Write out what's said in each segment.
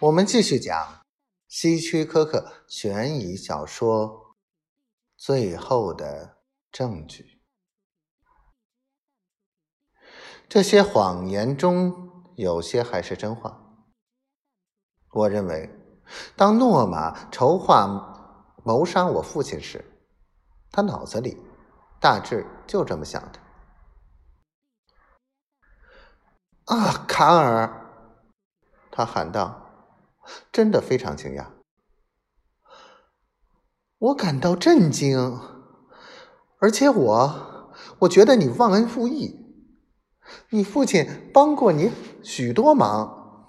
我们继续讲希区柯克悬疑小说《最后的证据》。这些谎言中有些还是真话。我认为，当诺玛筹划谋杀我父亲时，他脑子里大致就这么想的。啊，卡尔！他喊道。真的非常惊讶，我感到震惊，而且我我觉得你忘恩负义。你父亲帮过你许多忙，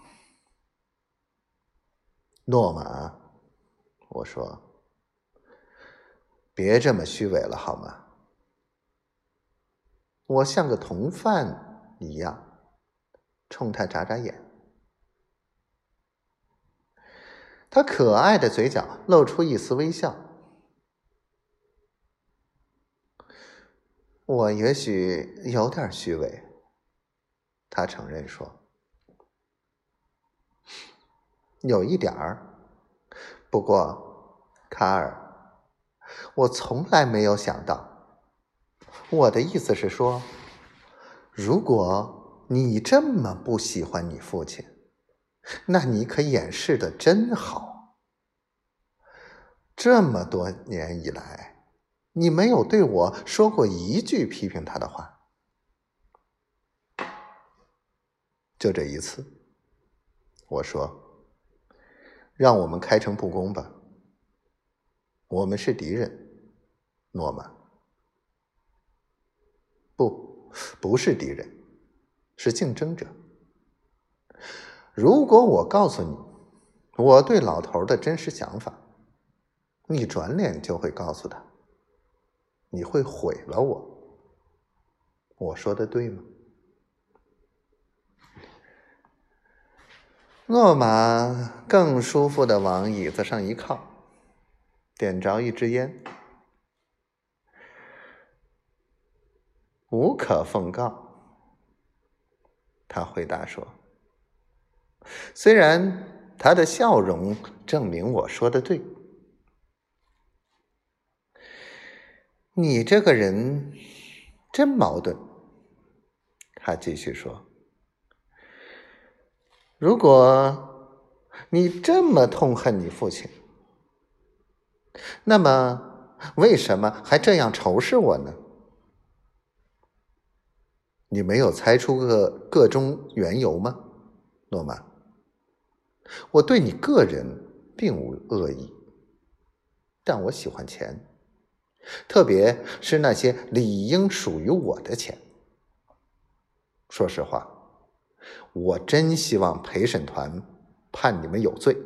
诺玛，我说，别这么虚伪了好吗？我像个同犯一样，冲他眨眨眼。他可爱的嘴角露出一丝微笑。我也许有点虚伪，他承认说：“有一点儿。”不过，卡尔，我从来没有想到。我的意思是说，如果你这么不喜欢你父亲。那你可掩饰的真好。这么多年以来，你没有对我说过一句批评他的话，就这一次。我说：“让我们开诚布公吧。我们是敌人，诺曼。不，不是敌人，是竞争者。”如果我告诉你我对老头的真实想法，你转脸就会告诉他，你会毁了我。我说的对吗？诺玛更舒服的往椅子上一靠，点着一支烟。无可奉告，他回答说。虽然他的笑容证明我说的对，你这个人真矛盾。他继续说：“如果你这么痛恨你父亲，那么为什么还这样仇视我呢？你没有猜出个个中缘由吗，诺曼？”我对你个人并无恶意，但我喜欢钱，特别是那些理应属于我的钱。说实话，我真希望陪审团判你们有罪。